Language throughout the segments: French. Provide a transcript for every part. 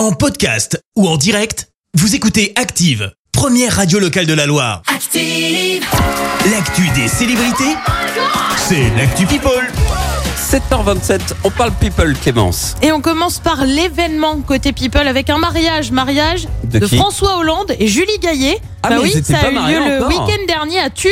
En podcast ou en direct, vous écoutez Active, première radio locale de la Loire. Active. L'actu des célébrités, c'est l'actu People. 7h27, on parle people Clémence. Et on commence par l'événement côté People avec un mariage. Mariage De François Hollande et Julie Gaillet. Ah, bah mais oui, ça a eu lieu le week-end dernier à Tulle.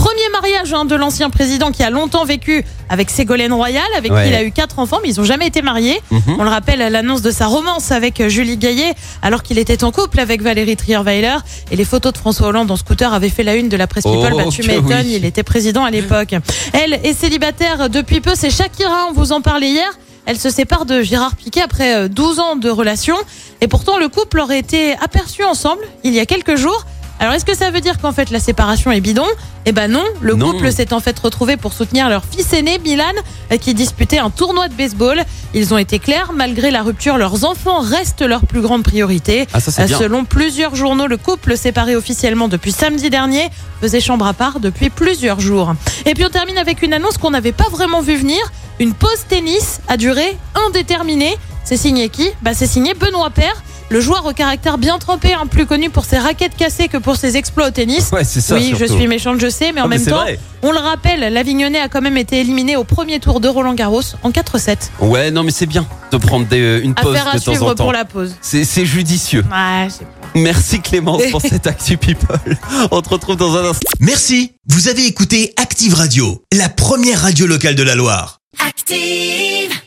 Premier mariage hein, de l'ancien président qui a longtemps vécu avec Ségolène Royal, avec Ouais. qui il a eu quatre enfants, mais ils n'ont jamais été mariés. Mhm. On le rappelle à l'annonce de sa romance avec euh, Julie Gaillet, alors qu'il était en couple avec Valérie Trierweiler. Et les photos de François Hollande en scooter avaient fait la une de la presse People. Oh, bah, tu m'étonnes, oui. il était président à l'époque. Elle est célibataire depuis peu, c'est Shakira, on vous en parlait hier. Elle se sépare de Gérard Piquet après euh, 12 ans de relation. Et pourtant, le couple aurait été aperçu ensemble il y a quelques jours. Alors, est-ce que ça veut dire qu'en fait la séparation est bidon? Eh ben non, le Non. couple s'est en fait retrouvé pour soutenir leur fils aîné, Milan, euh, qui disputait un tournoi de baseball. Ils ont été clairs, malgré la rupture, leurs enfants restent leur plus grande priorité. Ah, ça, Euh, bien. Selon plusieurs journaux, le couple séparé officiellement depuis samedi dernier faisait chambre à part depuis plusieurs jours. Et puis on termine avec une annonce qu'on n'avait pas vraiment vu venir. Une pause tennis à durée indéterminée. C'est signé qui? Bah, C'est signé Benoît Paire, le joueur au caractère bien trempé, hein, plus connu pour ses raquettes cassées que pour ses exploits au tennis. Ouais, c'est ça. oui, je suis méchante, je sais, mais en Ah, mais même temps, vrai. on le rappelle, l'Avignonnais a quand même été éliminé au premier tour de Roland Garros en 4-7. Ouais, non, mais c'est bien de prendre des- euh, une pause Affaire à de temps suivre en temps. pour la pause. C'est judicieux. Ouais. Merci Clémence pour cette actu people. On te retrouve dans un instant. Merci, vous avez écouté Active Radio, la première radio locale de la Loire. Active.